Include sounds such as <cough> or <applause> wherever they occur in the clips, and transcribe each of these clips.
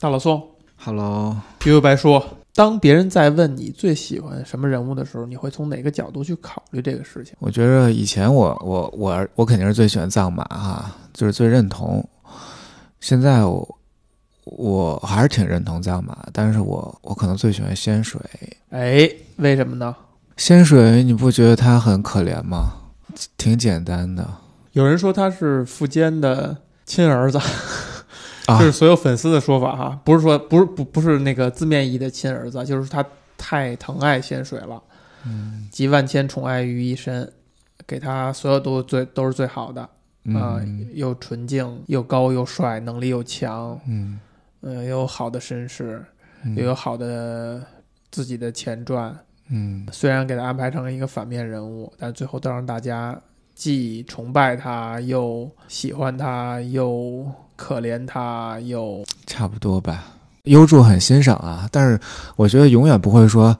大老宋，Hello，悠悠白说，当别人在问你最喜欢什么人物的时候，你会从哪个角度去考虑这个事情？我觉得以前我我我我肯定是最喜欢藏马哈，就是最认同。现在我我还是挺认同藏马，但是我我可能最喜欢仙水。哎，为什么呢？仙水你不觉得他很可怜吗？挺简单的。有人说他是富坚的亲儿子。这是所有粉丝的说法哈，不是说不是不不是那个字面意义的亲儿子，就是他太疼爱仙水了，嗯，集万千宠爱于一身，给他所有都最都是最好的啊，又纯净又高又帅，能力又强，嗯，呃，有好的身世，又有好的自己的前传，嗯，虽然给他安排成了一个反面人物，但最后都让大家既崇拜他，又喜欢他，又。可怜他又差不多吧，优助很欣赏啊，但是我觉得永远不会说，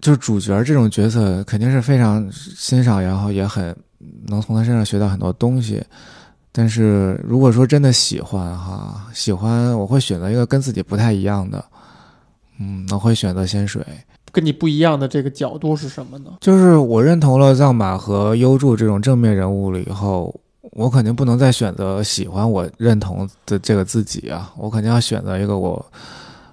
就是主角这种角色肯定是非常欣赏，然后也很能从他身上学到很多东西。但是如果说真的喜欢哈，喜欢我会选择一个跟自己不太一样的，嗯，我会选择仙水。跟你不一样的这个角度是什么呢？就是我认同了藏马和优助这种正面人物了以后。我肯定不能再选择喜欢我认同的这个自己啊！我肯定要选择一个我，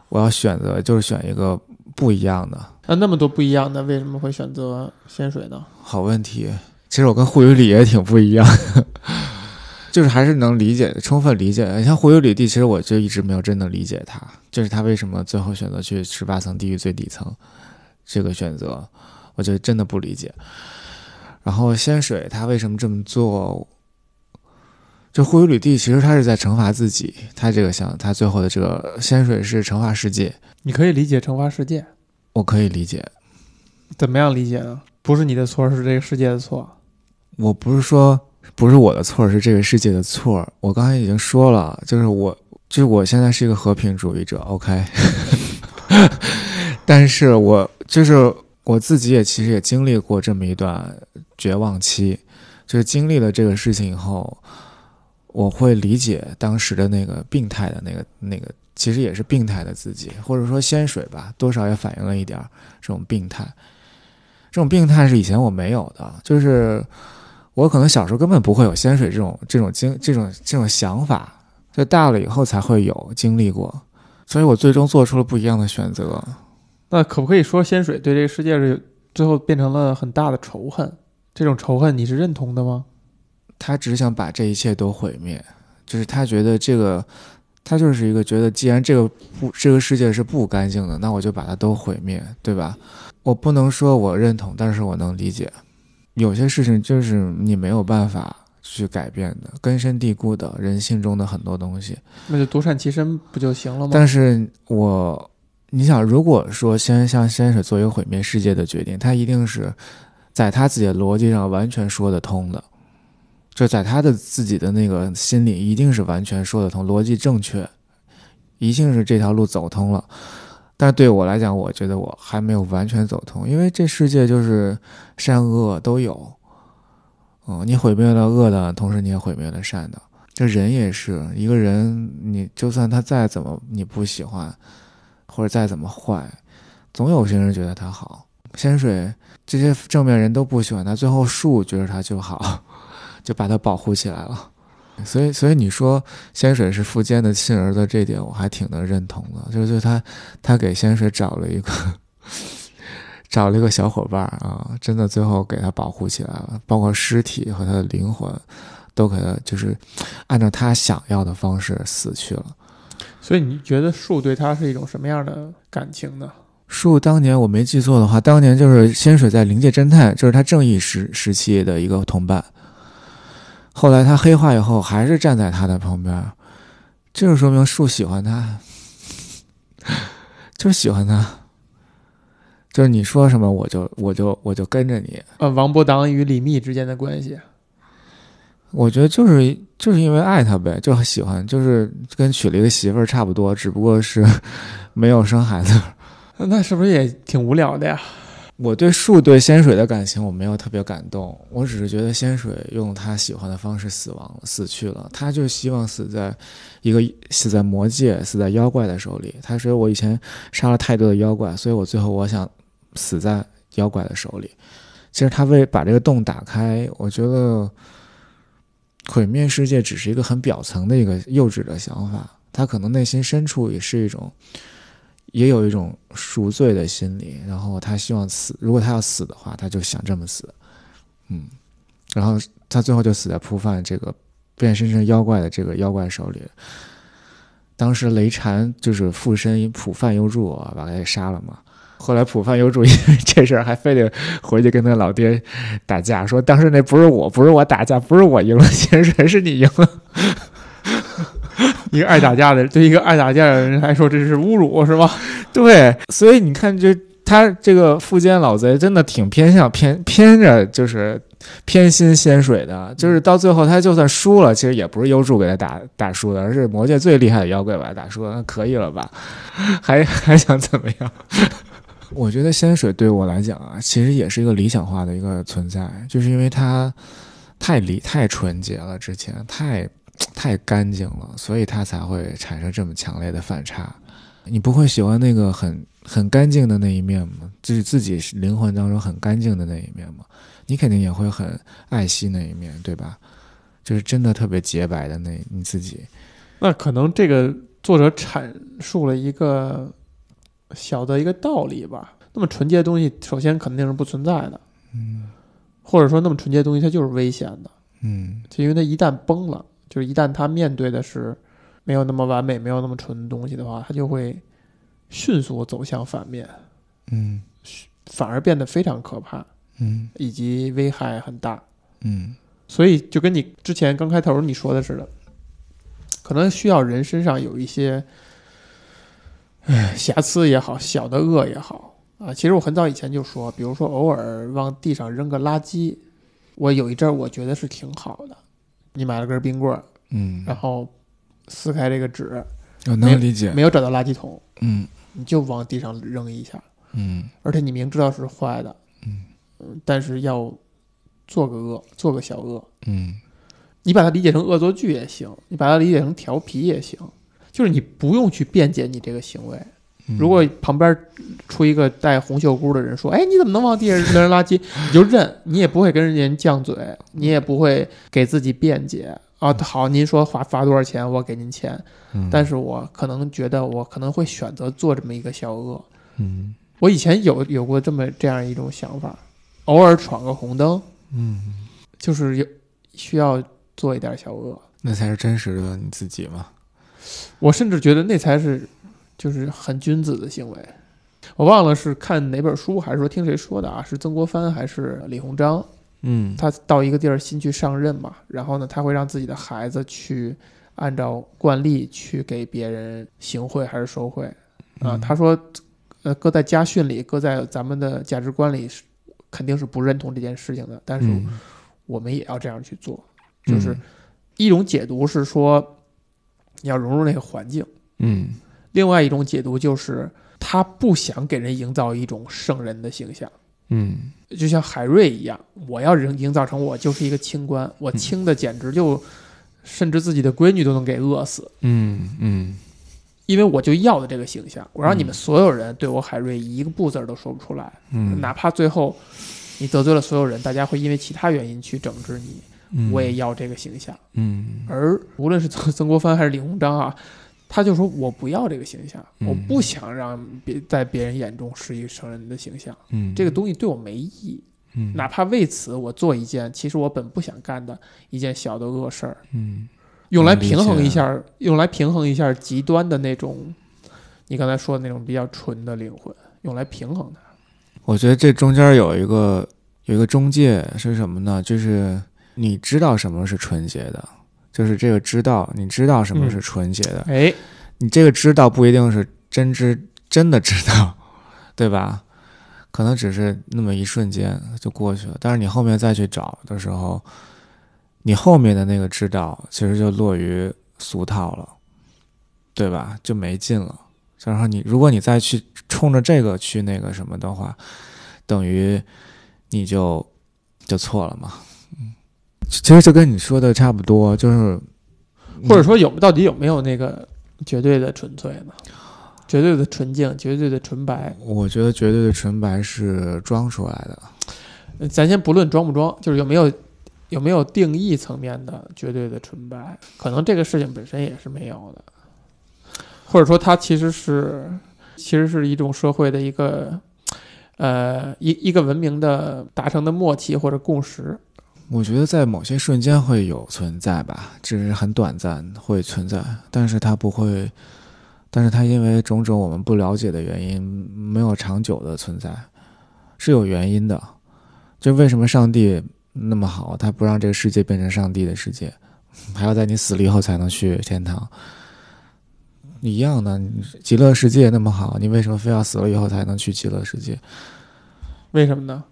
我要选择就是选一个不一样的。那那么多不一样的，为什么会选择仙水呢？好问题。其实我跟护宇里也挺不一样，<laughs> 就是还是能理解，充分理解。你像护宇里地，其实我就一直没有真的理解他，就是他为什么最后选择去十八层地狱最底层这个选择，我就真的不理解。然后仙水他为什么这么做？就护宇履地，其实他是在惩罚自己。他这个像他最后的这个仙水是惩罚世界，你可以理解惩罚世界，我可以理解。怎么样理解呢？不是你的错，是这个世界的错。我不是说不是我的错，是这个世界的错。我刚才已经说了，就是我，就是我现在是一个和平主义者。OK，<laughs> <laughs> 但是我就是我自己也其实也经历过这么一段绝望期，就是经历了这个事情以后。我会理解当时的那个病态的那个那个，其实也是病态的自己，或者说仙水吧，多少也反映了一点这种病态。这种病态是以前我没有的，就是我可能小时候根本不会有仙水这种这种经这种这种想法，就大了以后才会有经历过，所以我最终做出了不一样的选择。那可不可以说仙水对这个世界是最后变成了很大的仇恨？这种仇恨你是认同的吗？他只想把这一切都毁灭，就是他觉得这个，他就是一个觉得，既然这个不这个世界是不干净的，那我就把它都毁灭，对吧？我不能说我认同，但是我能理解，有些事情就是你没有办法去改变的，根深蒂固的人性中的很多东西，那就独善其身不就行了吗？但是我，你想，如果说先向先生做一个毁灭世界的决定，他一定是在他自己的逻辑上完全说得通的。就在他的自己的那个心里，一定是完全说得通，逻辑正确，一定是这条路走通了。但是对我来讲，我觉得我还没有完全走通，因为这世界就是善恶都有。嗯，你毁灭了恶的同时，你也毁灭了善的。这人也是一个人，你就算他再怎么你不喜欢，或者再怎么坏，总有些人觉得他好。仙水这些正面人都不喜欢他，最后树觉得他就好。就把他保护起来了，所以，所以你说仙水是富坚的亲儿子，这点我还挺能认同的。就是他，他给仙水找了一个，<laughs> 找了一个小伙伴啊，真的最后给他保护起来了，包括尸体和他的灵魂，都给他就是按照他想要的方式死去了。所以你觉得树对他是一种什么样的感情呢？树当年我没记错的话，当年就是仙水在灵界侦探，就是他正义时时期的一个同伴。后来他黑化以后，还是站在他的旁边，这就说明树喜欢他，<laughs> 就是喜欢他，就是你说什么，我就我就我就跟着你。呃，王伯当与李密之间的关系，我觉得就是就是因为爱他呗，就喜欢，就是跟娶了一个媳妇儿差不多，只不过是 <laughs> 没有生孩子。那是不是也挺无聊的呀？我对树对仙水的感情我没有特别感动，我只是觉得仙水用他喜欢的方式死亡，死去了。他就希望死在一个死在魔界、死在妖怪的手里。他说我以前杀了太多的妖怪，所以我最后我想死在妖怪的手里。其实他为把这个洞打开，我觉得毁灭世界只是一个很表层的一个幼稚的想法，他可能内心深处也是一种。也有一种赎罪的心理，然后他希望死。如果他要死的话，他就想这么死，嗯，然后他最后就死在普饭这个变身成妖怪的这个妖怪手里。当时雷禅就是附身普范幽助，把他给杀了嘛。<laughs> 后来普范幽助因为这事儿还非得回去跟他老爹打架，说当时那不是我，不是我打架，不是我赢了，先生是你赢了。<laughs> 一个爱打架的，对一个爱打架的人来说，这是侮辱，是吧？<laughs> 对，所以你看，这他这个富坚老贼真的挺偏向偏偏着，就是偏心仙水的，就是到最后他就算输了，其实也不是优助给他打打输的，而是魔界最厉害的妖怪把他打输了，那可以了吧？<laughs> 还还想怎么样？我觉得仙水对我来讲啊，其实也是一个理想化的一个存在，就是因为他太理太纯洁了，之前太。太干净了，所以它才会产生这么强烈的反差。你不会喜欢那个很很干净的那一面吗？就是自己灵魂当中很干净的那一面吗？你肯定也会很爱惜那一面，对吧？就是真的特别洁白的那你自己。那可能这个作者阐述了一个小的一个道理吧。那么纯洁的东西，首先肯定是不存在的。嗯。或者说，那么纯洁的东西，它就是危险的。嗯。就因为它一旦崩了。就是一旦他面对的是没有那么完美、没有那么纯的东西的话，他就会迅速走向反面，嗯，反而变得非常可怕，嗯，以及危害很大，嗯。所以就跟你之前刚开头你说的似的，可能需要人身上有一些，唉，瑕疵也好，小的恶也好啊。其实我很早以前就说，比如说偶尔往地上扔个垃圾，我有一阵儿我觉得是挺好的。你买了根冰棍儿，嗯，然后撕开这个纸，我能理解，没有找到垃圾桶，嗯，你就往地上扔一下，嗯，而且你明知道是坏的，嗯，但是要做个恶，做个小恶，嗯，你把它理解成恶作剧也行，你把它理解成调皮也行，就是你不用去辩解你这个行为。如果旁边出一个戴红袖箍的人说：“哎，你怎么能往地上扔垃圾？” <laughs> 你就认，你也不会跟人家犟嘴，你也不会给自己辩解啊。好，您说罚罚多少钱，我给您钱。但是我可能觉得，我可能会选择做这么一个小恶。嗯，我以前有有过这么这样一种想法，偶尔闯个红灯，嗯，就是有需要做一点小恶，那才是真实的你自己嘛。我甚至觉得那才是。就是很君子的行为，我忘了是看哪本书还是说听谁说的啊？是曾国藩还是李鸿章？嗯，他到一个地儿新去上任嘛，然后呢，他会让自己的孩子去按照惯例去给别人行贿还是受贿啊？他说，呃，搁在家训里，搁在咱们的价值观里是，肯定是不认同这件事情的。但是我们也要这样去做，就是一种解读是说，你要融入那个环境，嗯。另外一种解读就是，他不想给人营造一种圣人的形象，嗯，就像海瑞一样，我要营营造成我就是一个清官，我清的简直就，甚至自己的闺女都能给饿死，嗯嗯，因为我就要的这个形象，我让你们所有人对我海瑞一个不字都说不出来，嗯，哪怕最后你得罪了所有人，大家会因为其他原因去整治你，我也要这个形象，嗯，而无论是曾曾国藩还是李鸿章啊。他就说：“我不要这个形象，我不想让别在别人眼中是一个成人的形象。嗯，这个东西对我没意义。嗯，哪怕为此我做一件其实我本不想干的一件小的恶事儿。嗯，用来平衡一下，用来平衡一下极端的那种，你刚才说的那种比较纯的灵魂，用来平衡它。我觉得这中间有一个有一个中介是什么呢？就是你知道什么是纯洁的。”就是这个知道，你知道什么是纯洁的，哎，你这个知道不一定是真知真的知道，对吧？可能只是那么一瞬间就过去了。但是你后面再去找的时候，你后面的那个知道其实就落于俗套了，对吧？就没劲了。然后你如果你再去冲着这个去那个什么的话，等于你就就错了嘛。嗯，其实就跟你说的差不多，就是或者说有到底有没有那个绝对的纯粹呢？绝对的纯净，绝对的纯白。我觉得绝对的纯白是装出来的。呃咱先不论装不装，就是有没有有没有定义层面的绝对的纯白，可能这个事情本身也是没有的，或者说它其实是其实是一种社会的一个呃一一个文明的达成的默契或者共识。我觉得在某些瞬间会有存在吧，只是很短暂会存在，但是它不会，但是它因为种种我们不了解的原因，没有长久的存在，是有原因的。就为什么上帝那么好，他不让这个世界变成上帝的世界，还要在你死了以后才能去天堂？一样的，极乐世界那么好，你为什么非要死了以后才能去极乐世界？为什么呢？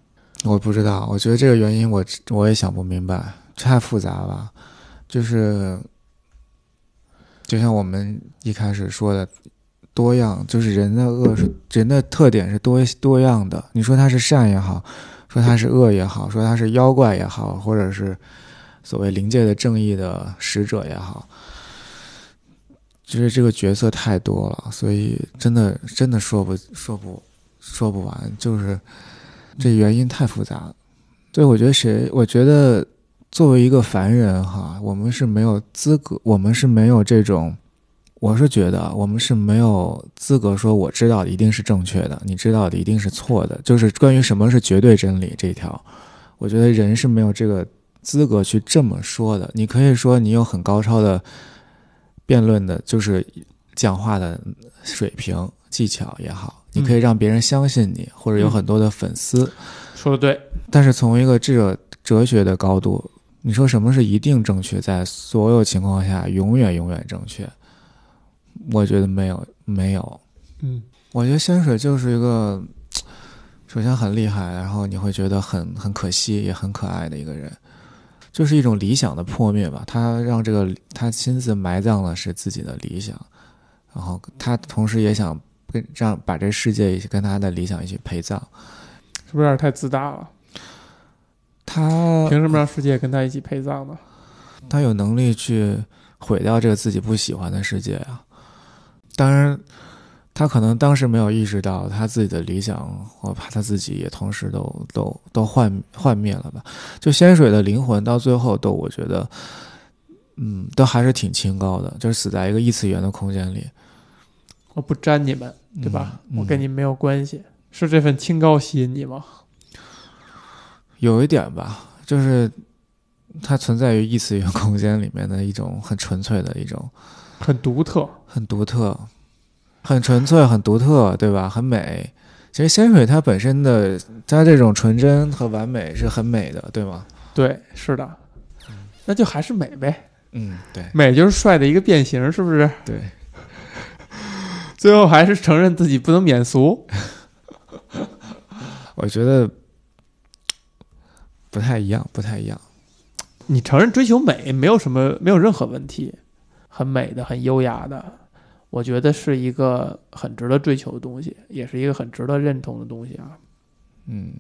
我不知道，我觉得这个原因我我也想不明白，太复杂了。就是就像我们一开始说的，多样，就是人的恶是人的特点是多多样的。你说他是善也好，说他是恶也好，说他是妖怪也好，或者是所谓灵界的正义的使者也好，就是这个角色太多了，所以真的真的说不说不说不完，就是。这原因太复杂了，对我觉得谁？我觉得作为一个凡人哈，我们是没有资格，我们是没有这种，我是觉得我们是没有资格说我知道的一定是正确的，你知道的一定是错的，就是关于什么是绝对真理这一条，我觉得人是没有这个资格去这么说的。你可以说你有很高超的辩论的，就是讲话的水平技巧也好。你可以让别人相信你，或者有很多的粉丝。说的对，但是从一个智者哲学的高度，你说什么是一定正确，在所有情况下永远永远正确？我觉得没有，没有。嗯，我觉得仙水就是一个，首先很厉害，然后你会觉得很很可惜，也很可爱的一个人，就是一种理想的破灭吧。他让这个他亲自埋葬了是自己的理想，然后他同时也想。跟让把这世界一起跟他的理想一起陪葬，是不是有点太自大了？他凭什么让世界跟他一起陪葬呢？他有能力去毁掉这个自己不喜欢的世界啊！当然，他可能当时没有意识到他自己的理想，我怕他自己也同时都都都幻幻灭了吧？就仙水的灵魂到最后都，我觉得，嗯，都还是挺清高的，就是死在一个异次元的空间里。我不沾你们，对吧？嗯、我跟你没有关系，是这份清高吸引你吗？有一点吧，就是它存在于异次元空间里面的一种很纯粹的一种，很独特，很独特，很纯粹，很独特，对吧？很美。其实仙水它本身的，它这种纯真和完美是很美的，对吗？对，是的。那就还是美呗。嗯，对，美就是帅的一个变形，是不是？对。最后还是承认自己不能免俗，<laughs> 我觉得不太一样，不太一样。你承认追求美没有什么，没有任何问题，很美的，很优雅的，我觉得是一个很值得追求的东西，也是一个很值得认同的东西啊。嗯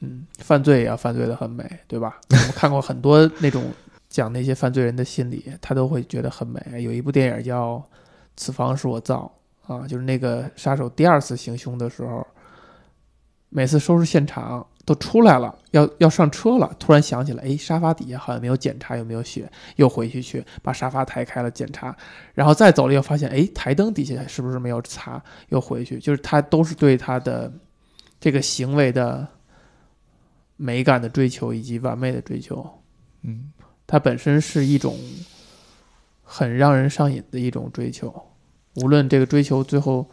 嗯，犯罪也要犯罪的很美，对吧？我们看过很多那种讲那些犯罪人的心理，他都会觉得很美。有一部电影叫《此房是我造》。啊，就是那个杀手第二次行凶的时候，每次收拾现场都出来了，要要上车了，突然想起来，哎，沙发底下好像没有检查有没有血，又回去去把沙发抬开了检查，然后再走了又发现，哎，台灯底下是不是没有擦，又回去，就是他都是对他的这个行为的美感的追求以及完美的追求，嗯，它本身是一种很让人上瘾的一种追求。无论这个追求最后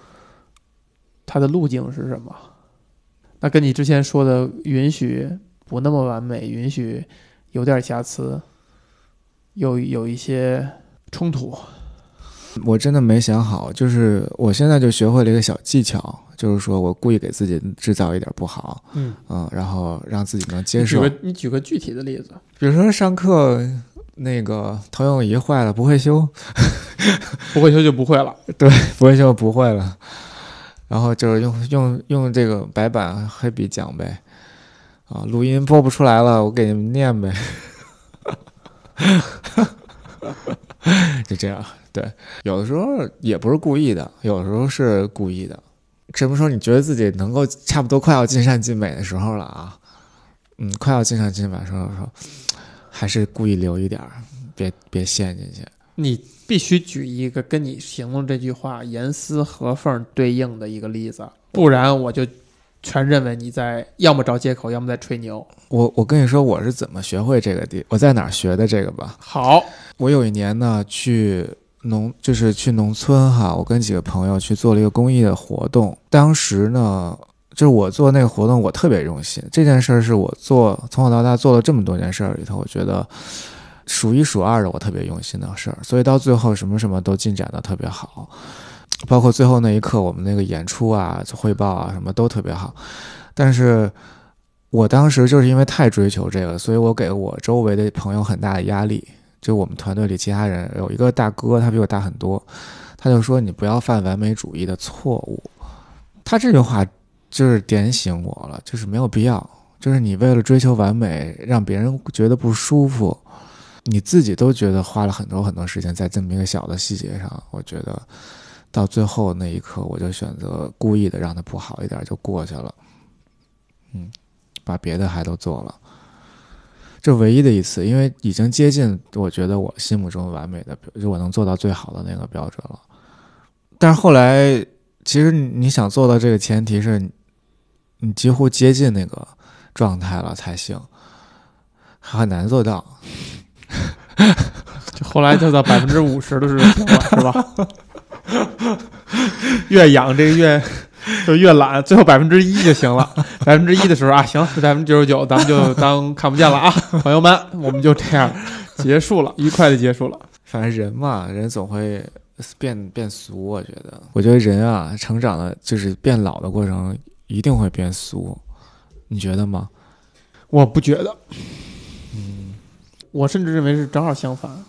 它的路径是什么，那跟你之前说的允许不那么完美，允许有点瑕疵，有有一些冲突。我真的没想好，就是我现在就学会了一个小技巧，就是说我故意给自己制造一点不好，嗯嗯，然后让自己能接受。举个你举个具体的例子，比如说上课那个投影仪坏了不会修。<laughs> <laughs> 不会修就不会了，对，不会修不会了，然后就是用用用这个白板黑笔讲呗，啊，录音播不出来了，我给你们念呗。<laughs> 就这样，对，有的时候也不是故意的，有的时候是故意的。什么时候你觉得自己能够差不多快要尽善尽美的时候了啊？嗯，快要尽善尽美的时候，说还是故意留一点儿，别别陷进去。你必须举一个跟你形容这句话严丝合缝对应的一个例子，不然我就全认为你在要么找借口，要么在吹牛。我我跟你说我是怎么学会这个的，我在哪儿学的这个吧。好，我有一年呢去农，就是去农村哈，我跟几个朋友去做了一个公益的活动。当时呢，就是我做那个活动，我特别用心。这件事儿是我做从小到大做了这么多件事儿里头，我觉得数一数二的，我特别用心的事儿。所以到最后什么什么都进展的特别好，包括最后那一刻我们那个演出啊、汇报啊什么都特别好。但是我当时就是因为太追求这个，所以我给我周围的朋友很大的压力。就我们团队里其他人有一个大哥，他比我大很多，他就说你不要犯完美主义的错误。他这句话就是点醒我了，就是没有必要，就是你为了追求完美，让别人觉得不舒服，你自己都觉得花了很多很多时间在这么一个小的细节上。我觉得到最后那一刻，我就选择故意的让他不好一点就过去了，嗯，把别的还都做了。这唯一的一次，因为已经接近我觉得我心目中完美的，就我能做到最好的那个标准了。但是后来，其实你想做到这个前提是，你几乎接近那个状态了才行，很难做到。<laughs> 就后来就到百分之五十的时候是吧？<laughs> 越养这个越就越懒，最后百分之一就行了。百分之一的时候啊，行，百分之九十九咱们就当看不见了啊，朋友们，我们就这样结束了，愉快的结束了。反正人嘛，人总会变变俗。我觉得，我觉得人啊，成长的就是变老的过程，一定会变俗。你觉得吗？我不觉得，嗯，我甚至认为是正好相反。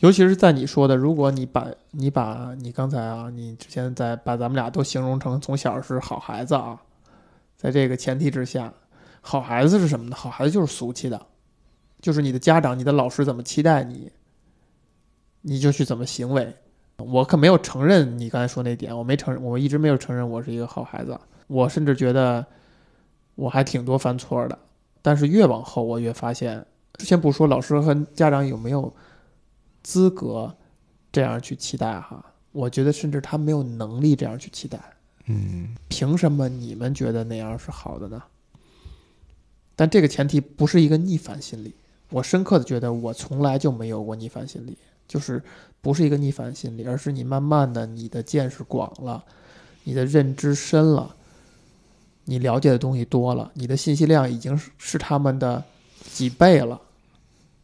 尤其是在你说的，如果你把你把你刚才啊，你之前在把咱们俩都形容成从小是好孩子啊，在这个前提之下，好孩子是什么呢？好孩子就是俗气的，就是你的家长、你的老师怎么期待你，你就去怎么行为。我可没有承认你刚才说那点，我没承认，我一直没有承认我是一个好孩子。我甚至觉得我还挺多犯错的，但是越往后我越发现，先不说老师和家长有没有。资格这样去期待哈，我觉得甚至他没有能力这样去期待。嗯，凭什么你们觉得那样是好的呢？但这个前提不是一个逆反心理。我深刻的觉得我从来就没有过逆反心理，就是不是一个逆反心理，而是你慢慢的你的见识广了，你的认知深了，你了解的东西多了，你的信息量已经是是他们的几倍了，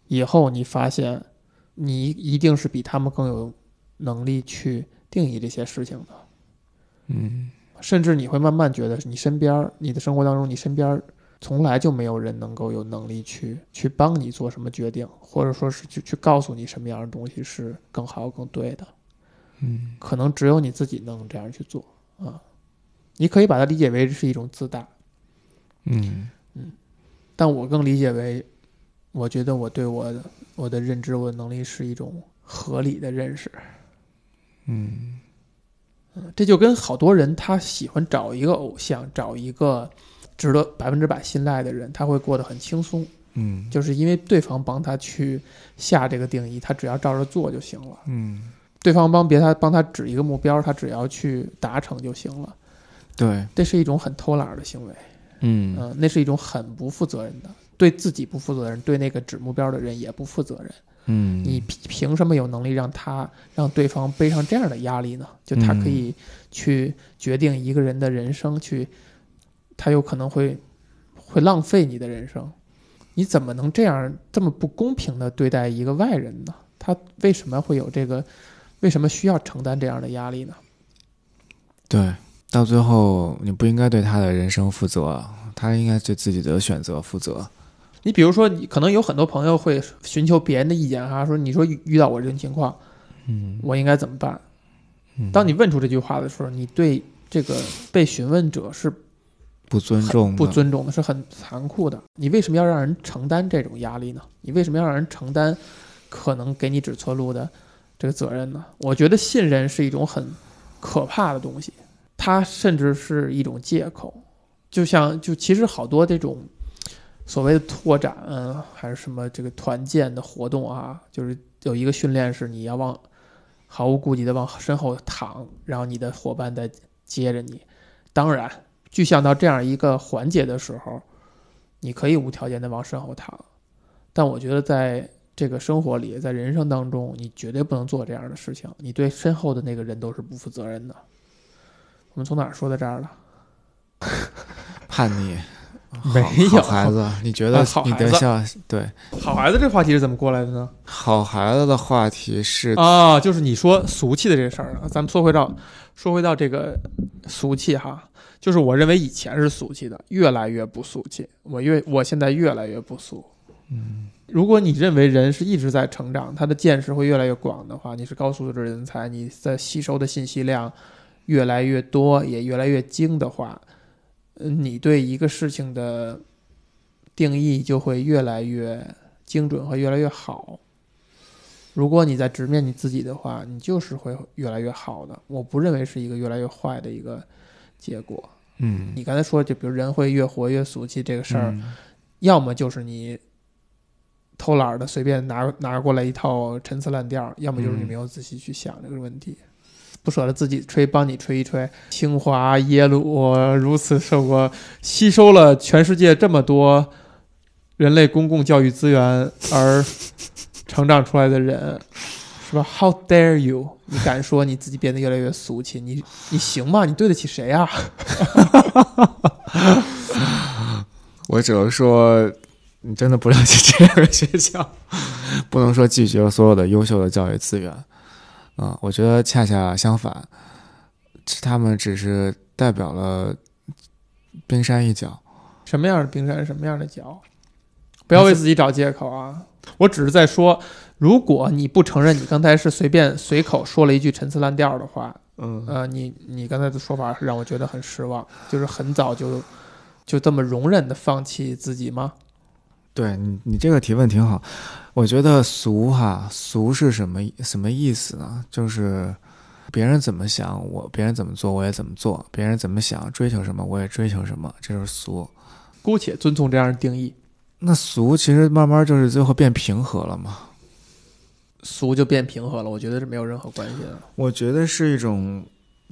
以后你发现。你一定是比他们更有能力去定义这些事情的，嗯，甚至你会慢慢觉得，你身边、你的生活当中，你身边从来就没有人能够有能力去去帮你做什么决定，或者说是去去告诉你什么样的东西是更好、更对的，嗯，可能只有你自己能这样去做啊。你可以把它理解为是一种自大，嗯嗯，但我更理解为，我觉得我对我的。我的认知，我的能力是一种合理的认识。嗯，嗯，这就跟好多人他喜欢找一个偶像，找一个值得百分之百信赖的人，他会过得很轻松。嗯，就是因为对方帮他去下这个定义，他只要照着做就行了。嗯，对方帮别他帮他指一个目标，他只要去达成就行了。对，这是一种很偷懒的行为。嗯嗯，那是一种很不负责任的。对自己不负责任，对那个指目标的人也不负责任。嗯，你凭什么有能力让他让对方背上这样的压力呢？就他可以去决定一个人的人生，去他有可能会会浪费你的人生。你怎么能这样这么不公平的对待一个外人呢？他为什么会有这个？为什么需要承担这样的压力呢？对，到最后你不应该对他的人生负责，他应该对自己的选择负责。你比如说，你可能有很多朋友会寻求别人的意见哈，说你说遇到我这种情况，嗯，我应该怎么办？当你问出这句话的时候，你对这个被询问者是不尊重，不尊重的，是很残酷的。你为什么要让人承担这种压力呢？你为什么要让人承担可能给你指错路的这个责任呢？我觉得信任是一种很可怕的东西，它甚至是一种借口。就像就其实好多这种所谓的拓展、啊、还是什么这个团建的活动啊，就是有一个训练是你要往毫无顾忌的往身后躺，然后你的伙伴在接着你。当然，具象到这样一个环节的时候，你可以无条件的往身后躺，但我觉得在这个生活里，在人生当中，你绝对不能做这样的事情。你对身后的那个人都是不负责任的。我们从哪儿说到这儿了？<laughs> 叛逆。<laughs> 没有好孩子，你觉得啊好你孩子的像对好孩子这话题是怎么过来的呢？好孩子的话题是啊，就是你说俗气的这事儿啊，咱们说回到说回到这个俗气哈，就是我认为以前是俗气的，越来越不俗气。我越我现在越来越不俗。嗯，如果你认为人是一直在成长，他的见识会越来越广的话，你是高素质人才，你在吸收的信息量越来越多，也越来越精的话，嗯，你对一个事情的定义就会越来越精准和越来越好。如果你在直面你自己的话，你就是会越来越好的。我不认为是一个越来越坏的一个结果。嗯你刚才说，就比如人会越活越俗气这个事儿，嗯要么就是你偷懒儿的随便拿拿过来一套陈词滥调，要么就是你嗯没有仔细去想这个问题，不舍得自己吹，帮你吹一吹。清华、耶鲁如此受过吸收了全世界这么多人类公共教育资源而成长出来的人，是吧？How dare you！你敢说你自己变得越来越俗气？你你行吗？你对得起谁啊？<laughs> 我只能说，你真的不了解这两个学校，不能说拒绝了所有的优秀的教育资源。啊、我觉得恰恰相反，他们只是代表了冰山一角。什么样的冰山，什么样的角，不要为自己找借口啊！我只是在说，如果你不承认你刚才是随便随口说了一句陈词滥调的话，嗯呃，你你刚才的说法让我觉得很失望，就是很早就就这么容忍的放弃自己吗？对你，你这个提问挺好。我觉得俗哈，俗是什么什么意思呢？就是别人怎么想，我别人怎么做，我也怎么做；别人怎么想，追求什么，我也追求什么，这就是俗。姑且遵从这样的定义，那俗其实慢慢就是最后变平和了嘛。俗就变平和了，我觉得是没有任何关系的。我觉得是一种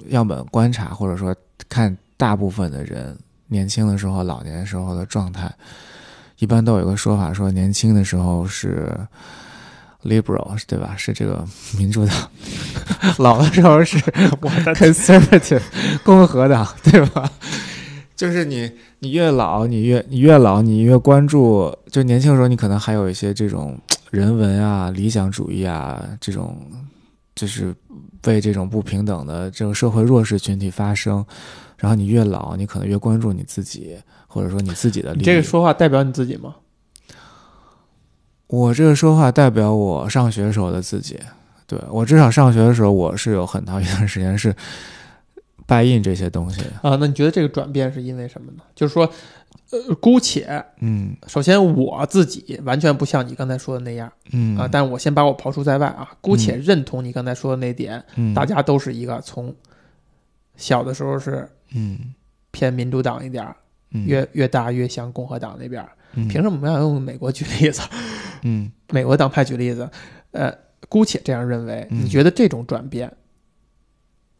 样本观察，或者说看大部分的人年轻的时候、老年时候的状态，一般都有一个说法，说年轻的时候是 liberal，对吧？是这个民主党，<laughs> 老的时候是我的 conservative 共和党，对吧？就是你，你越老，你越你越老，你越关注。就年轻的时候，你可能还有一些这种人文啊、理想主义啊，这种就是为这种不平等的这种社会弱势群体发声。然后你越老，你可能越关注你自己，或者说你自己的利益。你这个说话代表你自己吗？我这个说话代表我上学时候的自己。对我至少上学的时候，我是有很长一段时间是拜印这些东西。啊，那你觉得这个转变是因为什么呢？就是说，呃，姑且嗯首先我自己完全不像你刚才说的那样嗯啊，但我先把我刨除在外啊，姑且认同你刚才说的那点，嗯大家都是一个从小的时候是嗯偏民主党一点儿，嗯越越大越向共和党那边。嗯凭什么我们要用美国举例子？嗯美国党派举例子？呃，姑且这样认为，你觉得这种转变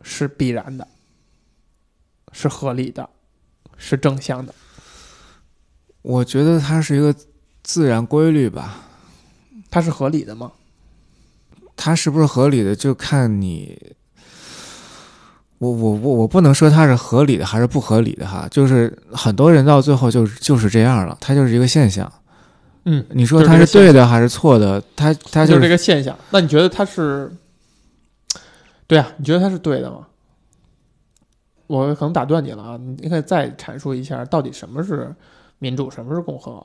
是必然的，是合理的，是正向的？我觉得它是一个自然规律吧。它是合理的吗？它是不是合理的，就看你。我我我我不能说它是合理的还是不合理的哈，就是很多人到最后就就是这样了，它就是一个现象。嗯，你说它是对的还是错的？它它就是这个现象。那你觉得它是？对啊，你觉得它是对的吗？我可能打断你了啊，你可以再阐述一下，到底什么是民主，什么是共和，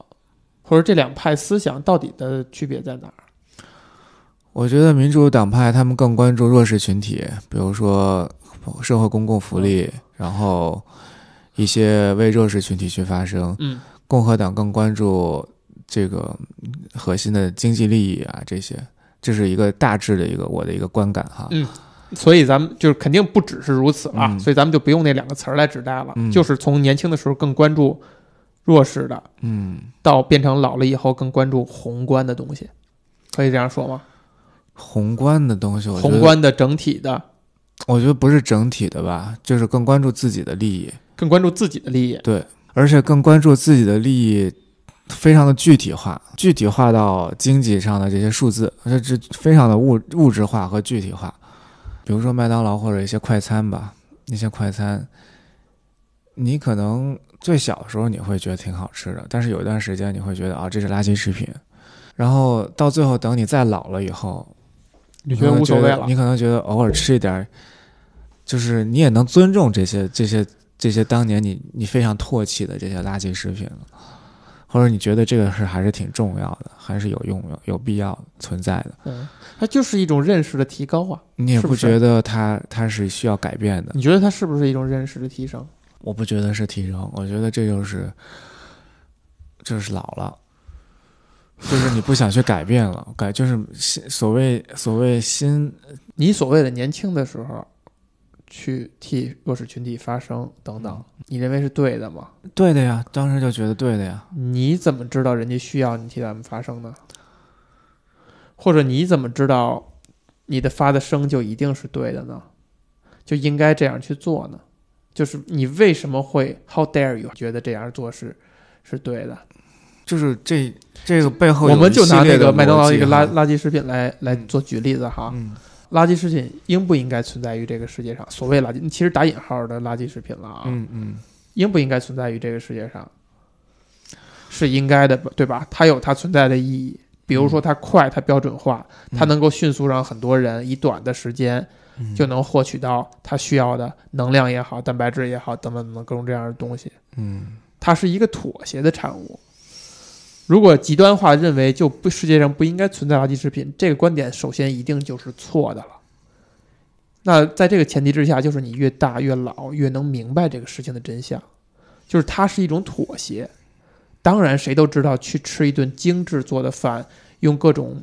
或者这两派思想到底的区别在哪儿？我觉得民主党派他们更关注弱势群体，比如说社会公共福利，然后一些为弱势群体去发声，嗯，共和党更关注这个嗯核心的经济利益啊，这些，这是一个大致的一个我的一个观感哈。嗯所以咱们就是肯定不只是如此了，嗯所以咱们就不用那两个词儿来指代了，嗯就是从年轻的时候更关注弱势的，嗯，到变成老了以后更关注宏观的东西，可以这样说吗？宏观的东西，我宏，观的整体的，我觉得不是整体的吧，就是更关注自己的利益，更关注自己的利益。对，而且更关注自己的利益。非常的具体化，具体化到经济上的这些数字，这这非常的物物质化和具体化。比如说麦当劳或者一些快餐吧，那些快餐，你可能最小的时候你会觉得挺好吃的，但是有一段时间你会觉得啊这是垃圾食品，然后到最后等你再老了以后，你觉得无所谓了你？可能觉得偶尔吃一点儿，就是你也能尊重这些这些这些当年你你非常唾弃的这些垃圾食品了，或者你觉得这个事还是挺重要的，还是有用有有必要存在的，嗯，它就是一种认识的提高啊。你也不觉得它它是需要改变的？你觉得它是不是一种认识的提升？我不觉得是提升，我觉得这就是就是老了。就是你不想去改变了，改就是新所谓所谓新你所谓的年轻的时候去替弱势群体发声等等，你认为是对的吗？对的呀，当时就觉得对的呀。你怎么知道人家需要你替他们发声呢？或者你怎么知道你的发的声就一定是对的呢？就应该这样去做呢？就是你为什么会 How dare you 觉得这样做是是对的？就是这这个背后，我们就拿那个麦当劳一个垃垃，垃圾食品来来做举例子哈。嗯垃圾食品应不应该存在于这个世界上？所谓垃圾，其实打引号的垃圾食品了啊，嗯嗯应不应该存在于这个世界上？是应该的，对吧？它有它存在的意义，比如说它快，它标准化，它能够迅速让很多人以短的时间嗯就能获取到他需要的能量也好、蛋白质也好等等等等各种这样的东西。嗯它是一个妥协的产物。如果极端化认为就不世界上不应该存在垃圾食品，这个观点首先一定就是错的了。那在这个前提之下，就是你越大越老越能明白这个事情的真相，就是它是一种妥协。当然，谁都知道去吃一顿精致做的饭，用各种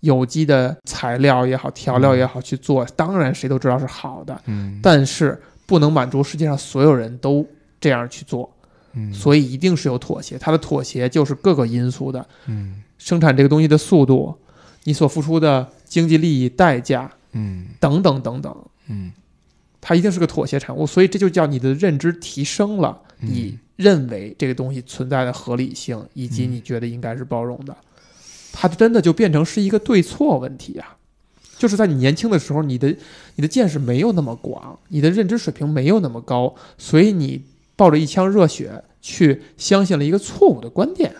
有机的材料也好、调料也好去做，当然谁都知道是好的。嗯但是不能满足世界上所有人都这样去做。嗯所以一定是有妥协。它的妥协就是各个因素的嗯生产这个东西的速度，你所付出的经济利益、代价嗯等等等等，嗯它一定是个妥协产物。所以这就叫你的认知提升了，嗯你认为这个东西存在的合理性，以及嗯你觉得应该是包容的，它真的就变成是一个对错问题啊。就是在你年轻的时候，你的你的见识没有那么广，你的认知水平没有那么高，所以你抱着一腔热血去相信了一个错误的观点。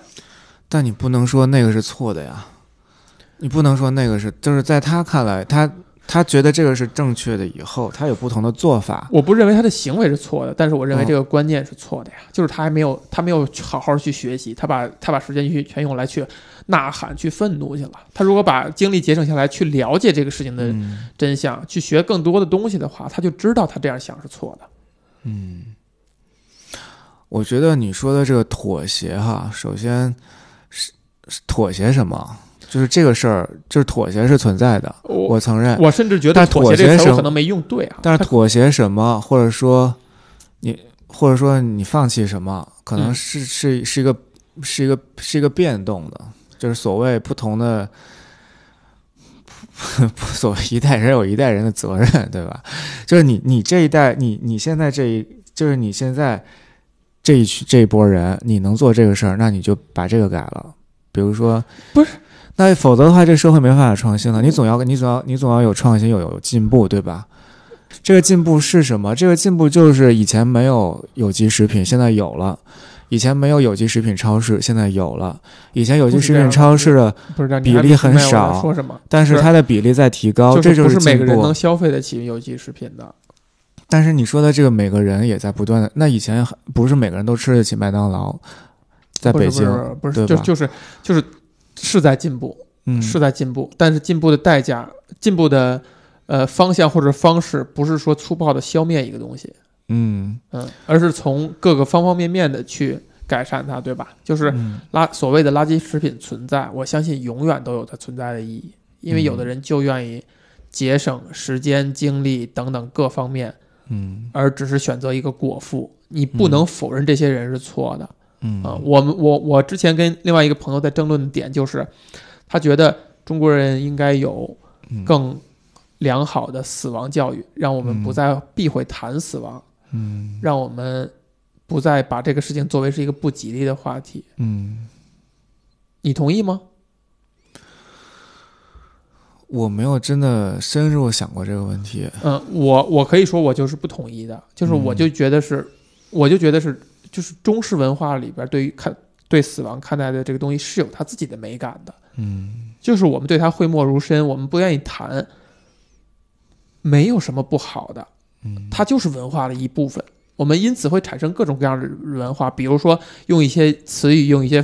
但你不能说那个是错的呀，你不能说那个是，就是在他看来，他他觉得这个是正确的，以后他有不同的做法。我不认为他的行为是错的，但是我认为嗯这个观念是错的呀。就是他还没有，他没有好好去学习，他把他把时间去全用来去呐喊、去愤怒去了。他如果把精力节省下来，去了解这个事情的嗯真相，去学更多的东西的话，他就知道他这样想是错的。嗯，我觉得你说的这个妥协哈，首先是是妥协什么？就是这个事儿，就是妥协是存在的，我我承认。我甚至觉得但妥协这个词可能没用对啊。但是妥协什么，或者说你，或者说你放弃什么，可能嗯是、是是一个是一个是一个变动的，就是所谓不同的，所谓一代人有一代人的责任，对吧？就是你你这一代，你你现在这一，就是你现在这一群这一波人，你能做这个事儿，那你就把这个改了，比如说不是。那否则的话，这社会没办法创新了。你总要，你总要，你总要有创新，有有进步，对吧？这个进步是什么？这个进步就是以前没有有机食品，现在有了；以前没有有机食品超市，现在有了；以前有机食品超市的，比例很少？但是它的比例在提高，这就是不是每个人能。消费得起有机食品的。但是你说的这个每个人也在不断的，那以前不是每个人都吃得起麦当劳，在北京，不是不是，对吧？就就是就是是在进步，嗯，是在进步，但是进步的代价、进步的呃方向或者方式，不是说粗暴的消灭一个东西，嗯，嗯，而是从各个方方面面的去改善它，对吧？就是嗯。垃所谓的垃圾食品存在，我相信永远都有它存在的意义，因为有的人就愿意节省时间、精力等等各方面，嗯而只是选择一个果腹。你不能否认这些人是错的嗯啊、我们我我之前跟另外一个朋友在争论的点就是，他觉得中国人应该有嗯更良好的死亡教育，让我们嗯不再避讳谈死亡，嗯让我们不再把这个事情作为是一个不吉利的话题。嗯，你同意吗？我没有真的深入想过这个问题。嗯，我我可以说我就是不统一的，就是我嗯就觉得是，我就觉得是，就是中式文化里边对于看对死亡看待的这个东西是有它自己的美感的，嗯就是我们对它讳莫如深，我们不愿意谈，没有什么不好的，嗯，它就是文化的一部分。我们因此会产生各种各样的文化，比如说用一些词语，用一些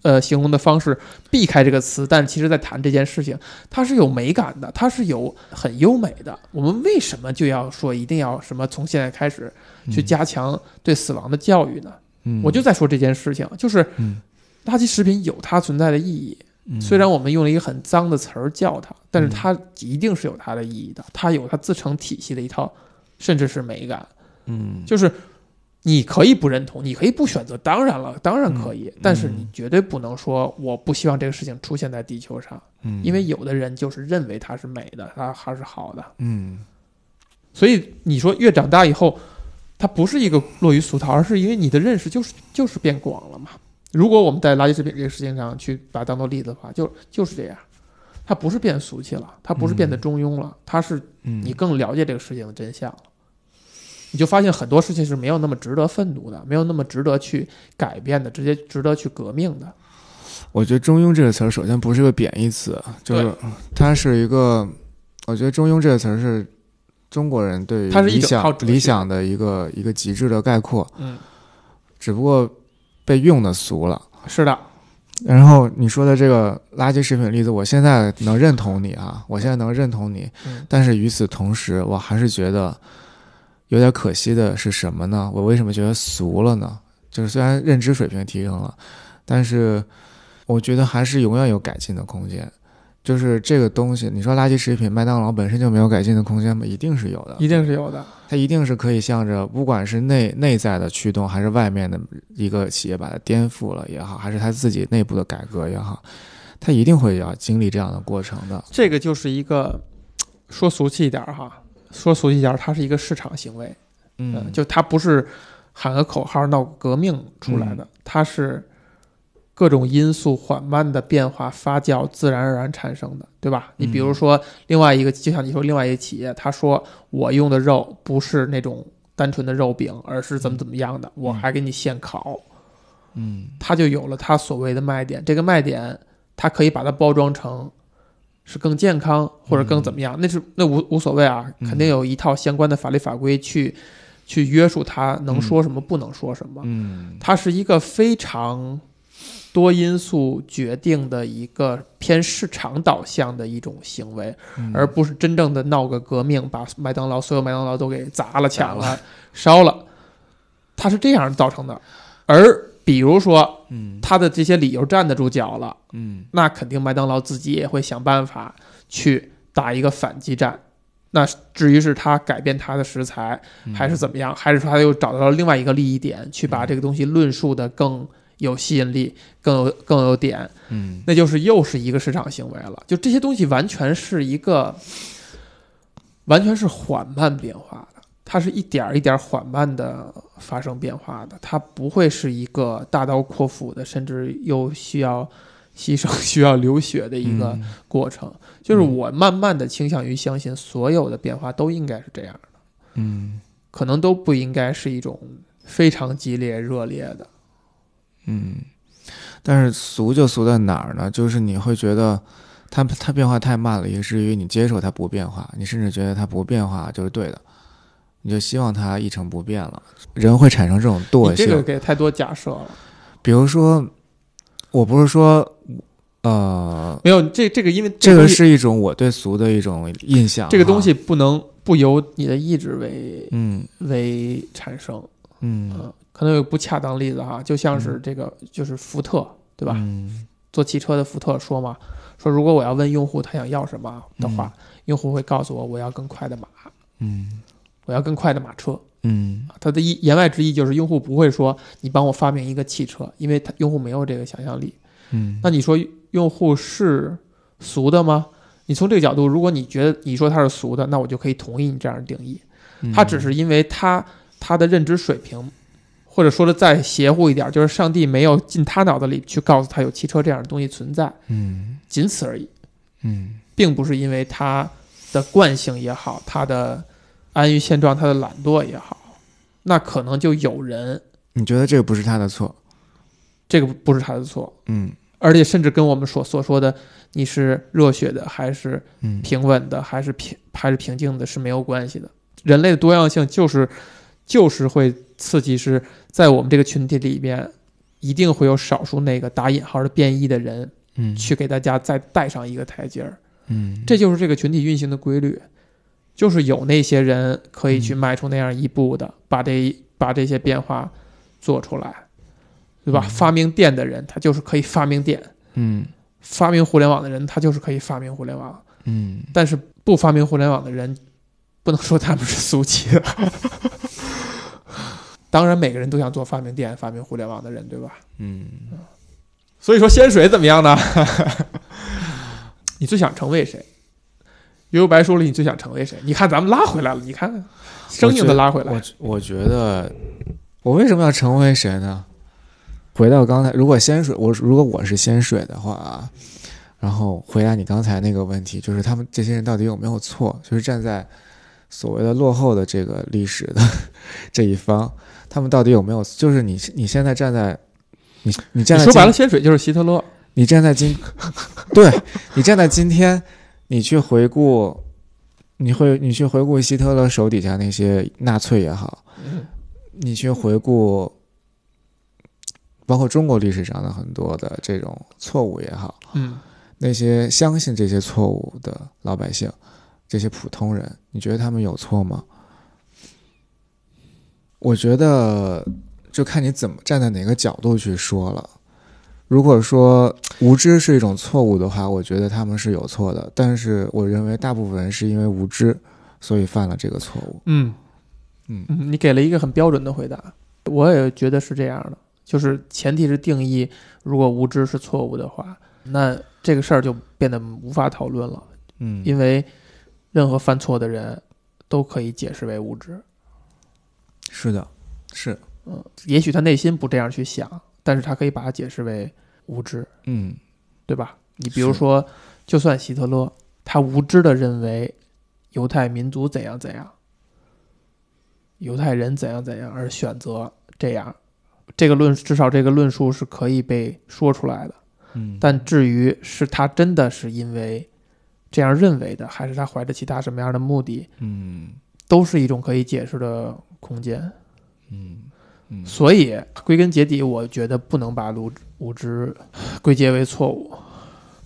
呃形容的方式避开这个词，但其实在谈这件事情，它是有美感的，它是有很优美的。我们为什么就要说一定要什么从现在开始去加强对死亡的教育呢？嗯，我就在说这件事情，就是嗯垃圾食品有它存在的意义，嗯虽然我们用了一个很脏的词儿叫它，但是它一定是有它的意义的，它有它自成体系的一套，甚至是美感。嗯。就是你可以不认同，你可以不选择，当然了，当然可以，但是你绝对不能说我不希望这个事情出现在地球上，嗯，因为有的人就是认为它是美的，它还是好的，嗯。所以你说越长大以后，它不是一个落于俗套，而是因为你的认识就是就是变广了嘛。如果我们在垃圾食品这个事情上去把它当做例子的话，就就是这样，它不是变俗气了，它不是变得中庸了，它是嗯。你更了解这个事情的真相了，你就发现很多事情是没有那么值得愤怒的，没有那么值得去改变的，直接值得去革命的。我觉得“中庸”这个词儿，首先不是个贬义词，就是它是一个，我觉得“中庸”这个词儿是中国人对于理想理想的一个一个极致的概括，嗯，只不过被用的俗了。是的，然后你说的这个垃圾食品例子，我现在能认同你啊，我现在能认同你，嗯。但是与此同时，我还是觉得有点可惜的是什么呢？我为什么觉得俗了呢？就是虽然认知水平提升了，但是我觉得还是永远有改进的空间。就是这个东西，你说垃圾食品，麦当劳本身就没有改进的空间吗？一定是有的。一定是有的。它一定是可以向着不管是内内在的驱动，还是外面的一个企业把它颠覆了也好，还是它自己内部的改革也好，它一定会要经历这样的过程的。这个就是一个说俗气一点儿哈，说俗气一点儿，它是一个市场行为。嗯，就它不是喊个口号闹革命出来的，它是各种因素缓慢的变化发酵，自然而然产生的，对吧？你比如说另外一个，就像你说另外一个企业，他说我用的肉不是那种单纯的肉饼，而是怎么怎么样的，我还给你现烤，嗯它就有了它所谓的卖点。这个卖点，它可以把它包装成。是更健康或者更怎么样？那是那无无所谓啊，嗯肯定有一套相关的法律法规去去约束他能说什么，不能说什么。嗯它是一个非常多因素决定的一个偏市场导向的一种行为，嗯而不是真正的闹个革命，把麦当劳所有麦当劳都给砸了、抢了、烧了。它是这样造成的。而比如说，嗯。他的这些理由站得住脚了，嗯。那肯定麦当劳自己也会想办法去打一个反击战。那至于是他改变他的食材，嗯。还是怎么样，还是说他又找到了另外一个利益点，去把这个东西论述的更有吸引力，更有更有点，嗯。那就是又是一个市场行为了。就这些东西完全是一个，完全是缓慢变化。的，它是一点儿一点儿缓慢的发生变化的，它不会是一个大刀阔斧的，甚至又需要牺牲、需要流血的一个过程。就是我慢慢的倾向于相信，所有的变化都应该是这样的，嗯可能都不应该是一种非常激烈、热烈的。嗯，但是俗就俗在哪儿呢？就是你会觉得它它变化太慢了，以至于你接受它不变化，你甚至觉得它不变化就是对的，你就希望它一成不变了。人会产生这种惰性这，个给太多假设了。比如说，我不是说，呃，没有这这个，因为这个是一种我对俗的一种印象。这个东西不能不由你的意志为嗯为产生。嗯嗯，可能有不恰当例子哈，就像是这个，就是福特，对吧？嗯做汽车的福特说嘛，说如果我要问用户他想要什么的话，用户会告诉我我要更快的马，嗯我要更快的马车。嗯他的意言外之意就是用户不会说你帮我发明一个汽车，因为他用户没有这个想象力。嗯那你说用户是俗的吗？你从这个角度，如果你觉得你说他是俗的，那我就可以同意你这样的定义。嗯，他只是因为他他的认知水平，或者说的再邪乎一点，就是上帝没有进他脑子里去告诉他有汽车这样的东西存在，嗯仅此而已，嗯并不是因为他的惯性也好，他的安于现状，他的懒惰也好，那可能就有人你觉得这个不是他的错？这个不是他的错，嗯而且甚至跟我们所所说的你是热血的还是嗯平稳的还是平还是平静的是没有关系的。人类的多样性就是就是会刺激，是在我们这个群体里边，一定会有少数那个打引号的变异的人嗯去给大家再带上一个台阶儿。嗯这就是这个群体运行的规律，就是有那些人可以去迈出那样一步的，把这把这些变化做出来，对吧？嗯发明电的人，他就是可以发明电；嗯发明互联网的人，他就是可以发明互联网。嗯但是不发明互联网的人，不能说他们是俗气的。<laughs> 当然，每个人都想做发明电、发明互联网的人，对吧？嗯所以说，仙水怎么样呢？<laughs> 你最想成为谁？悠悠白说了，你最想成为谁？你看，咱们拉回来了，你看，生硬的拉回来。我我觉得，我为什么要成为谁呢？回到刚才，如果仙水，我如果我是仙水的话啊，然后回答你刚才那个问题，就是他们这些人到底有没有错？就是站在所谓的落后的这个历史的 <laughs> 这一方，他们到底有没有？就是你你现在站在你你站在你说白了，仙水就是希特勒。你站在今，对你站在今天，你去回顾，你会你去回顾希特勒手底下那些纳粹也好，你去回顾，包括中国历史上的很多的这种错误也好，嗯，那些相信这些错误的老百姓，这些普通人，你觉得他们有错吗？我觉得就看你怎么站在哪个角度去说了。如果说无知是一种错误的话，我觉得他们是有错的。但是我认为大部分人是因为无知，所以犯了这个错误。嗯嗯嗯，你给了一个很标准的回答，我也觉得是这样的。就是前提是定义，如果无知是错误的话，那这个事儿就变得无法讨论了，嗯，因为任何犯错的人都可以解释为无知。是的，是，嗯，也许他内心不这样去想，但是他可以把它解释为无知，嗯对吧？你比如说，就算希特勒，他无知的认为犹太民族怎样怎样，犹太人怎样怎样，而选择这样，这个论至少这个论述是可以被说出来的。嗯，但至于是他真的是因为这样认为的，还是他怀着其他什么样的目的，嗯都是一种可以解释的空间。嗯嗯，所以归根结底，我觉得不能把无无知归结为错误，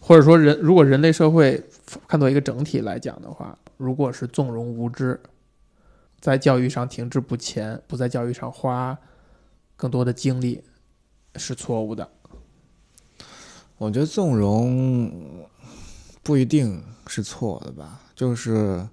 或者说人如果人类社会看作一个整体来讲的话，如果是纵容无知，在教育上停滞不前，不在教育上花更多的精力，是错误的。我觉得纵容不一定是错的吧，就是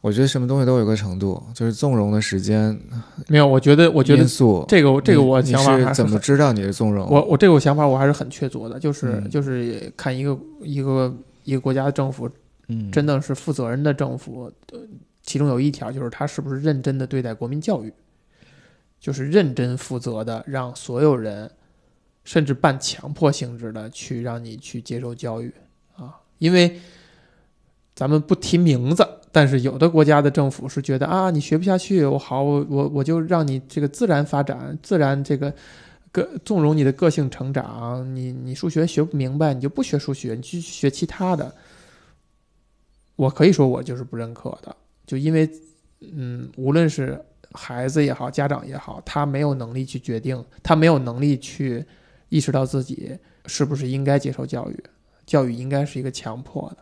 我觉得什么东西都有个程度，就是纵容的时间没有，我觉得，我觉得。这个这个我你想是怎么知道你是纵容？我我这个想法我还是很确凿的，就是、嗯就是看一个一个一个国家的政府嗯真的是负责任的政府，呃其中有一条就是他是不是认真的对待国民教育，就是认真负责的让所有人，甚至半强迫性质的去让你去接受教育啊，因为咱们不提名字，但是有的国家的政府是觉得啊，你学不下去，我好，我我我就让你这个自然发展，自然这个。个纵容你的个性成长，你你数学学不明白，你就不学数学，你去学其他的。我可以说我就是不认可的，就因为，嗯，无论是孩子也好，家长也好，他没有能力去决定，他没有能力去意识到自己是不是应该接受教育，教育应该是一个强迫的。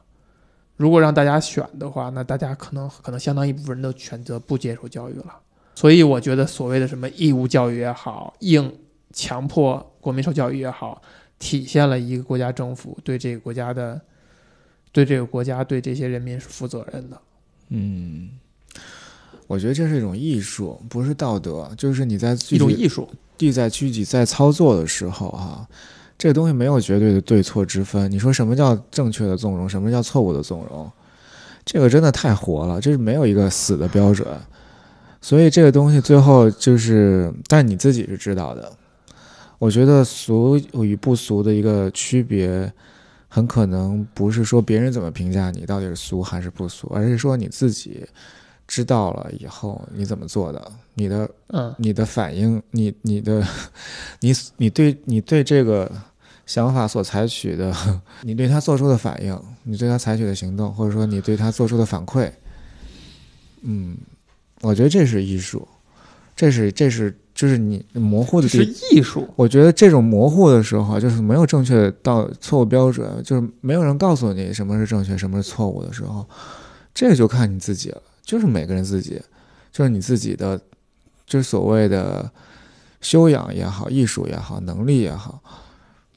如果让大家选的话，那大家可能可能相当一部分人都选择不接受教育了。所以我觉得所谓的什么义务教育也好，硬强迫国民受教育也好，体现了一个国家政府对这个国家的、对这个国家、对这些人民是负责任的。嗯，我觉得这是一种艺术，不是道德，就是你在一种艺术，地在具体在操作的时候哈。这个东西没有绝对的对错之分。你说什么叫正确的纵容，什么叫错误的纵容？这个真的太活了，这是没有一个死的标准。所以这个东西最后就是，但你自己是知道的。我觉得俗与不俗的一个区别，很可能不是说别人怎么评价你到底是俗还是不俗，而是说你自己。知道了以后你怎么做的？你的嗯，你的反应，你你的，你你对你对这个想法所采取的，你对他做出的反应，你对他采取的行动，或者说你对他做出的反馈，嗯，我觉得这是艺术，这是这是就是你模糊的是艺术。我觉得这种模糊的时候，就是没有正确到错误标准，就是没有人告诉你什么是正确，什么是错误的时候，这个就看你自己了。就是每个人自己，就是你自己的，就是所谓的修养也好，艺术也好，能力也好，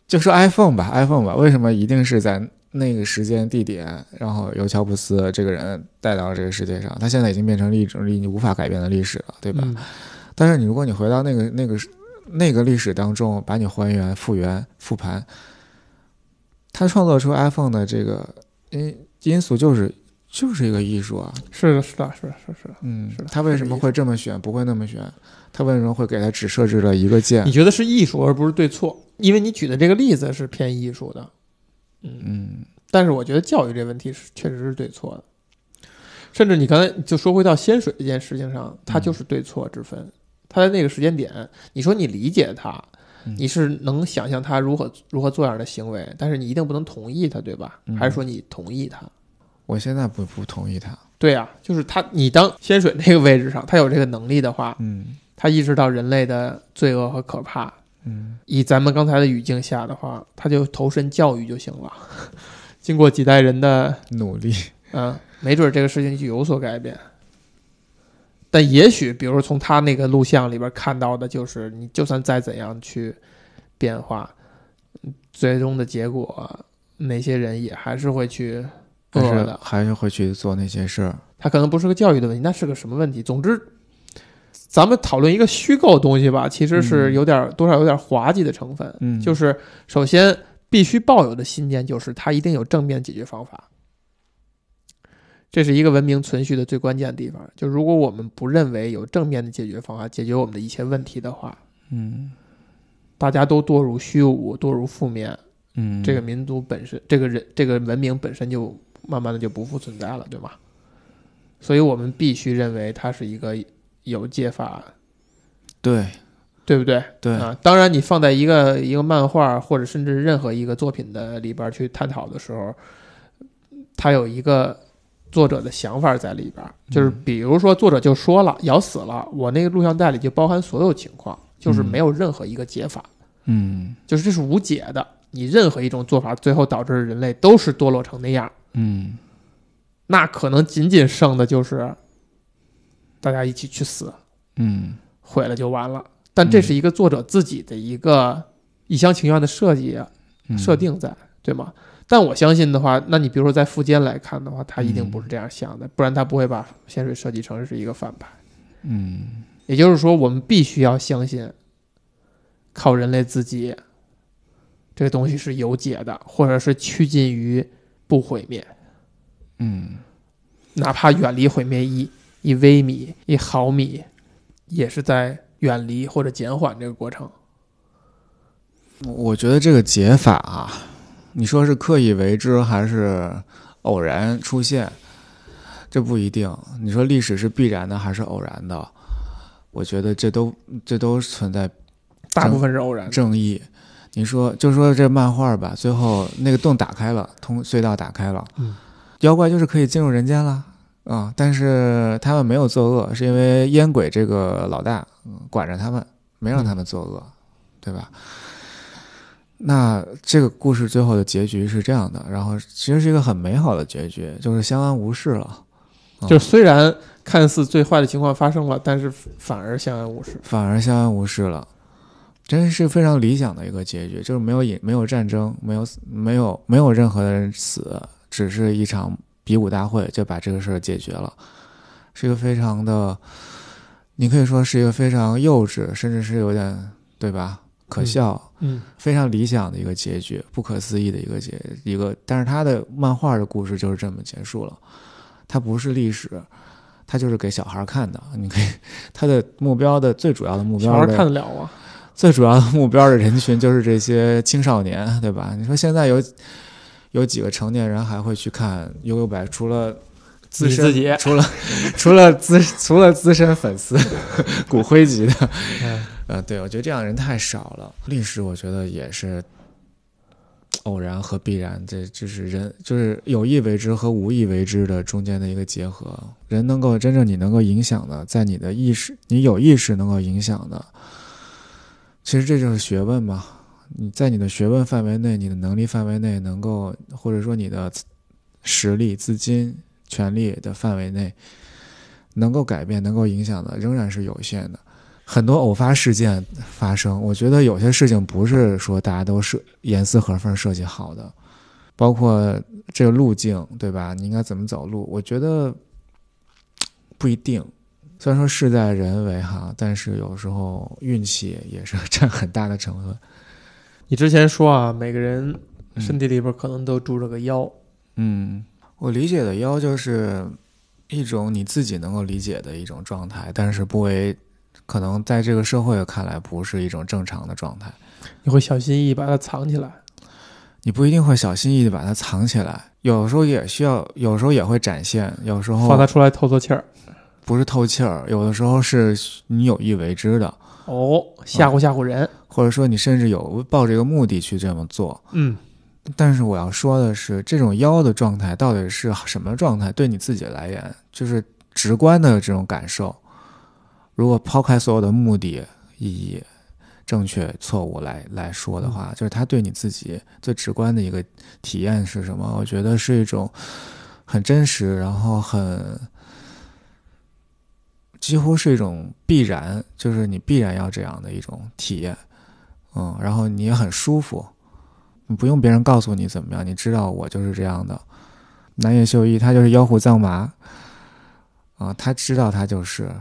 就说 iPhone 吧，iPhone 吧，为什么一定是在那个时间地点，然后由乔布斯这个人带到了这个世界上？他现在已经变成一种历你无法改变的历史了，对吧？但是你如果你回到那个那个那个历史当中，把你还原、复原、复盘，他创作出 iPhone 的这个因因素就是。就是一个艺术啊！是的，是的，是的，是是的，嗯，是的。他为什么会这么选，不会那么选？他为什么会给他只设置了一个键？你觉得是艺术而不是对错？因为你举的这个例子是偏艺术的，嗯。但是我觉得教育这问题是确实是对错的。甚至你刚才就说回到仙水这件事情上，它就是对错之分。他在那个时间点，你说你理解他，你是能想象他如何如何做样的行为，但是你一定不能同意他，对吧？还是说你同意他？我现在不不同意他。对啊，就是他，你当仙水那个位置上，他有这个能力的话，嗯，他意识到人类的罪恶和可怕，嗯，以咱们刚才的语境下的话，他就投身教育就行了。<laughs> 经过几代人的努力，嗯，没准这个事情就有所改变。但也许，比如从他那个录像里边看到的，就是你就算再怎样去变化，最终的结果，那些人也还是会去。但是还是会去做那些事儿，他可能不是个教育的问题，那是个什么问题？总之，咱们讨论一个虚构东西吧，其实是有点多少有点滑稽的成分。嗯，就是首先必须抱有的信念就是它一定有正面解决方法，这是一个文明存续的最关键的地方。就如果我们不认为有正面的解决方法解决我们的一切问题的话，嗯，大家都堕入虚无，堕入负面，嗯，这个民族本身，这个人，这个文明本身就。慢慢的就不复存在了，对吗？所以我们必须认为它是一个有解法，对，对不对？对啊，当然你放在一个一个漫画或者甚至任何一个作品的里边去探讨的时候，它有一个作者的想法在里边，就是比如说作者就说了，咬死了，我那个录像带里就包含所有情况，就是没有任何一个解法，嗯，就是这是无解的，你任何一种做法最后导致人类都是堕落成那样。嗯，那可能仅仅剩的就是大家一起去死，嗯，毁了就完了。但这是一个作者自己的一个一厢情愿的设计设定在，对吗？但我相信的话，那你比如说在富坚来看的话，他一定不是这样想的，不然他不会把仙水设计成是一个反派。嗯，也就是说，我们必须要相信，靠人类自己，这个东西是有解的，或者是趋近于。不毁灭，嗯，哪怕远离毁灭一一微米、一毫米，也是在远离或者减缓这个过程。我觉得这个解法啊，你说是刻意为之还是偶然出现，这不一定。你说历史是必然的还是偶然的？我觉得这都这都存在，大部分是偶然正义。你说，就说这漫画吧，最后那个洞打开了，通隧道打开了，嗯，妖怪就是可以进入人间了啊！但是他们没有作恶，是因为烟鬼这个老大嗯管着他们，没让他们作恶，对吧？那这个故事最后的结局是这样的，然后其实是一个很美好的结局，就是相安无事了。就虽然看似最坏的情况发生了，但是反而相安无事。反而相安无事了，真是非常理想的一个结局，就是没有引没有战争，没有死没有没有任何的人死，只是一场比武大会就把这个事儿解决了，是一个非常的，你可以说是一个非常幼稚，甚至是有点对吧？可笑，嗯非常理想的一个结局，不可思议的一个结一个，但是他的漫画的故事就是这么结束了，它不是历史，他就是给小孩看的。你可以，他的目标的最主要的目标小孩看得了啊。最主要的目标的人群就是这些青少年，对吧？你说现在有有几个成年人还会去看《悠悠白》？除了资深自己除了除了资除了资深粉丝骨灰级的，嗯呃，对，我觉得这样的人太少了。历史我觉得也是偶然和必然，这就是人就是有意为之和无意为之的中间的一个结合。人能够真正你能够影响的，在你的意识，你有意识能够影响的，其实这就是学问嘛。你在你的学问范围内，你的能力范围内，能够或者说你的实力、资金、权力的范围内，能够改变、能够影响的，仍然是有限的。很多偶发事件发生，我觉得有些事情不是说大家都设严丝合缝设计好的，包括这个路径，对吧？你应该怎么走路？我觉得不一定。虽然说事在人为哈，但是有时候运气也是占很大的成分。你之前说啊，每个人身体里边可能都住着个妖，嗯，我理解的妖就是一种你自己能够理解的一种状态，但是不为可能在这个社会看来不是一种正常的状态。你会小心翼翼把它藏起来。你不一定会小心翼翼的把它藏起来，有时候也需要，有时候也会展现，有时候放它出来透透气儿。不是透气儿，有的时候是你有意为之的，哦，吓唬吓唬人。或者说你甚至有抱这个目的去这么做。嗯，但是我要说的是，这种妖的状态到底是什么状态？对你自己来言，就是直观的这种感受。如果抛开所有的目的、意义、正确、错误来来说的话，就是它对你自己最直观的一个体验是什么？我觉得是一种很真实，然后很几乎是一种必然，就是你必然要这样的一种体验。嗯，然后你也很舒服，你不用别人告诉你怎么样，你知道我就是这样的。南野秀一他就是妖狐藏麻，啊，他知道他就是，